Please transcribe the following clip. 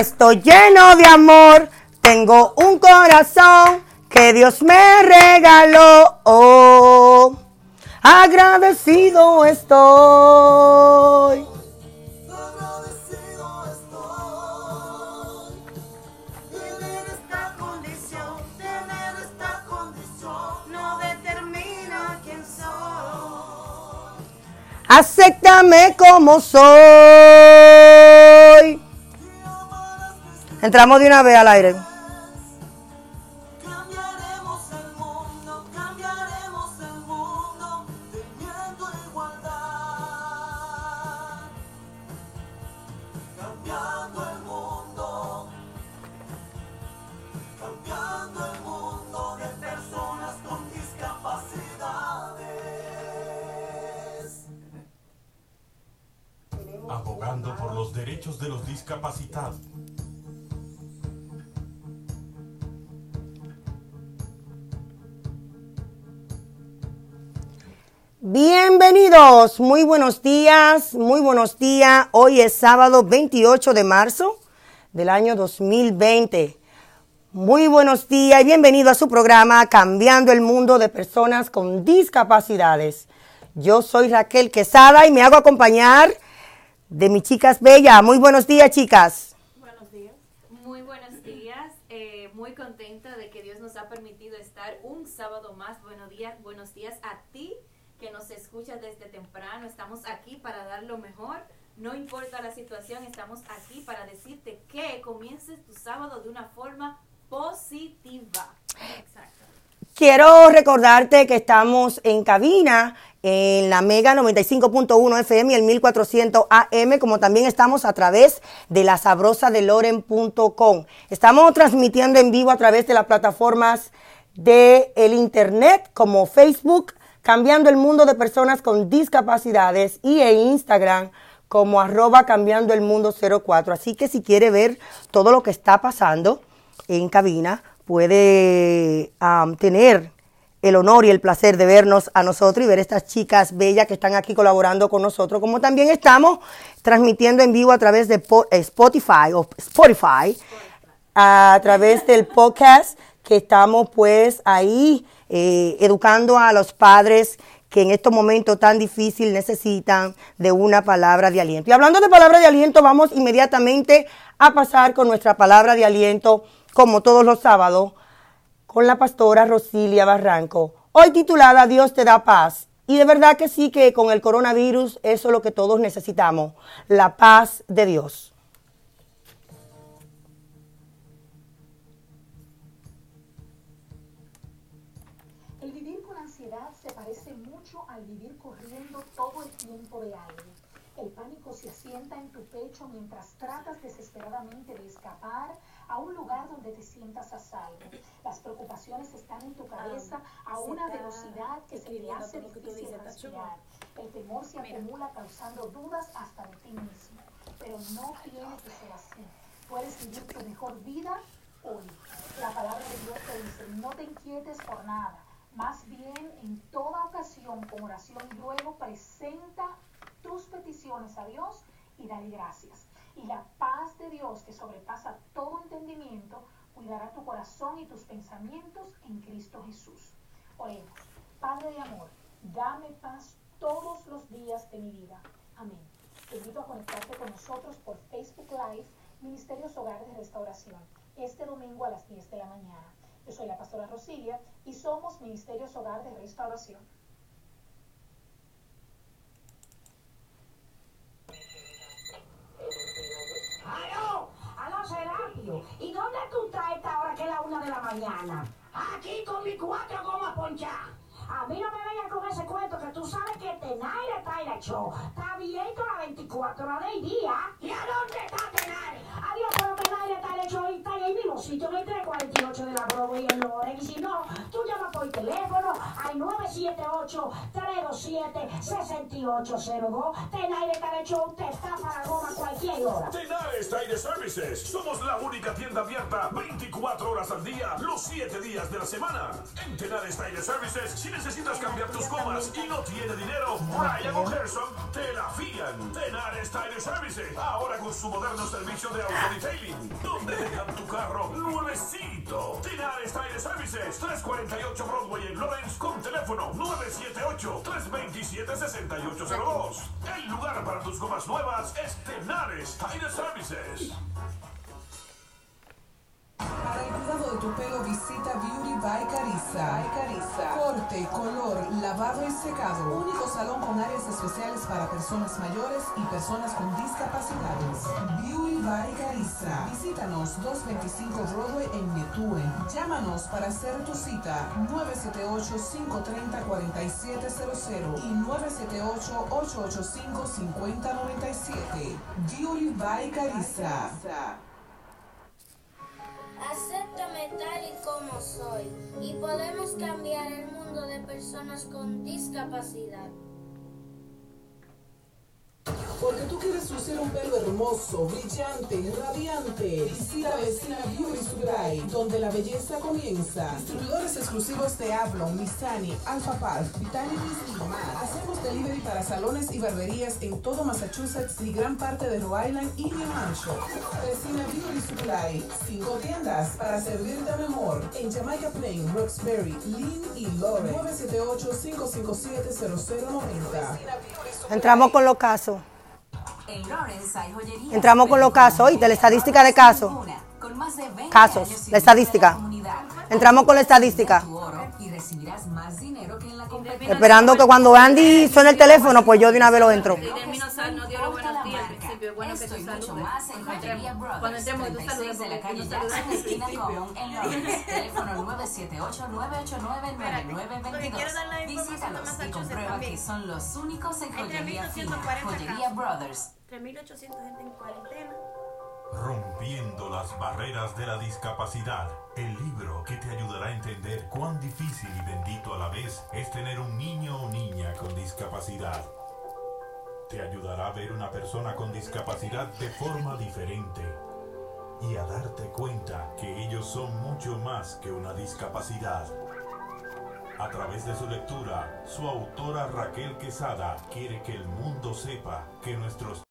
Estoy lleno de amor, tengo un corazón que Dios me regaló. Oh, agradecido estoy. Agradecido estoy. Tener Entramos de una vez al aire. Cambiaremos el mundo, cambiaremos el mundo, teniendo igualdad. Cambiando el mundo, cambiando el mundo de personas con discapacidades. Abogando por los derechos de los discapacitados. Bienvenidos, muy buenos días, muy buenos días. Hoy es sábado 28 de marzo del año 2020. Muy buenos días y bienvenido a su programa Cambiando el Mundo de Personas con Discapacidades. Yo soy Raquel Quesada y me hago acompañar de mis chicas bellas. Muy buenos días, chicas. Buenos días. Muy buenos días. Eh, muy contenta de que Dios nos ha permitido estar un sábado más. Buenos días, buenos días a ti que nos escuchas desde temprano. Estamos aquí para dar lo mejor. No importa la situación, estamos aquí para decirte que comiences tu sábado de una forma positiva. Exacto. Quiero recordarte que estamos en cabina en la Mega 95.1 FM y el 1400 AM, como también estamos a través de la sabrosa de Loren.com. Estamos transmitiendo en vivo a través de las plataformas de el internet como Facebook, cambiando el mundo de personas con discapacidades y en Instagram como arroba cambiando el mundo 04. Así que si quiere ver todo lo que está pasando en cabina, puede am, tener el honor y el placer de vernos a nosotros y ver estas chicas bellas que están aquí colaborando con nosotros, como también estamos transmitiendo en vivo a través de eh, Spotify o Spotify, a través del podcast que estamos pues ahí eh, educando a los padres que en estos momentos tan difíciles necesitan de una palabra de aliento. Y hablando de palabra de aliento, vamos inmediatamente a pasar con nuestra palabra de aliento, como todos los sábados, con la pastora Rosilia Barranco. Hoy titulada Dios te da paz. Y de verdad que sí que con el coronavirus eso es lo que todos necesitamos, la paz de Dios. Ansiedad se parece mucho al vivir corriendo todo el tiempo de algo. El pánico se asienta en tu pecho mientras tratas desesperadamente de escapar a un lugar donde te sientas a salvo. Las preocupaciones están en tu cabeza a una velocidad que se te hace difícil respirar. El temor se acumula causando dudas hasta de ti mismo. Pero no tiene que ser así. Puedes vivir tu mejor vida hoy. La palabra de Dios te dice, no te inquietes por nada. Más bien, en toda ocasión, con oración y ruego, presenta tus peticiones a Dios y dale gracias. Y la paz de Dios, que sobrepasa todo entendimiento, cuidará tu corazón y tus pensamientos en Cristo Jesús. Oremos. Padre de amor, dame paz todos los días de mi vida. Amén. Te invito a conectarte con nosotros por Facebook Live, Ministerios Hogares de Restauración, este domingo a las 10 de la mañana. Yo soy la pastora Rosilia y somos Ministerios Hogar de Restauración. ¡Aló! ¡Aló, Serapio! ¿Y dónde tú estás a esta hora que es la una de la mañana? Aquí con mi cuatro gomas ponchadas. A mí no me vengas con ese cuento que tú sabes que Tenaire está en la show. Está abierto las 24 horas del día. ¿Y a dónde está Tenaire? Adiós, en el show y está ahí mismo sitio en el 348 de la Broadway en Loren. Y si no, tú llamas por teléfono al 978 3 327-6802. Tenaire está hecho usted está para goma cualquier hora. Tenares Tire Services. Somos la única tienda abierta 24 horas al día, los 7 días de la semana. En Tenares Tire Services, si necesitas cambiar tus gomas y no tiene dinero, Brian o Gerson te la fían. Tenares Tire Services, ahora con su moderno servicio de auto detailing, donde dejan tu carro nuevecito. Tenares Tire Services, 348 Broadway en Lawrence, con teléfono 978-327-6802. El lugar para tus gomas nuevas es Tenares Tire Services. Para el tu pelo visita Beauty by Carissa. Corte, color, lavado y secado. Único salón con áreas especiales para personas mayores y personas con discapacidades. Beauty by Carissa. Visítanos 225 Broadway en Methuen. Llámanos para hacer tu cita 978-530-4700 y 978-885-5097. Beauty by Carissa. Tal y como soy y podemos cambiar el mundo de personas con discapacidad. Porque tú quieres lucir un pelo hermoso, brillante, radiante. Visita Vecina Beauty Supply, donde la belleza comienza. Distribuidores exclusivos de Ablon, Missani, Alpha Park, Vitality y más. Hacemos delivery para salones y barberías en todo Massachusetts y gran parte de Rhode Island y New Hampshire. Vecina Beauty Supply, cinco tiendas para servirte mejor. En Jamaica Plain, Roxbury, Lynn y Lawrence. 978-557-0090. Entramos con los casos. En Lawrence hay joyería. Entramos con los casos, oíste, la estadística de casos. Con más de 20 Casos, años la estadística. la. Entramos con la estadística. Tu oro y recibirás más dinero que en la competencia. Esperando que cuando Andy suene el teléfono, pues yo de una vez lo entro. Y termino sal, no dio los buenos días al principio. Es bueno que Esto y mucho saludes. más en Cuando Joyería entremos, Brothers, cuando entremos, tú 36 saludes de la calle Jackson, esquina. Común en Lawrence. Teléfono 978-989-9922. quiero dar la información de Visítalos y comprueba que son los únicos en joyería fina. 1240 Joyería. Brothers. 3.800 gente en cuarentena. Rompiendo las barreras de la discapacidad. El libro que te ayudará a entender cuán difícil y bendito a la vez es tener un niño o niña con discapacidad. Te ayudará a ver una persona con discapacidad de forma diferente y a darte cuenta que ellos son mucho más que una discapacidad. A través de su lectura, su autora Raquel Quesada quiere que el mundo sepa que nuestros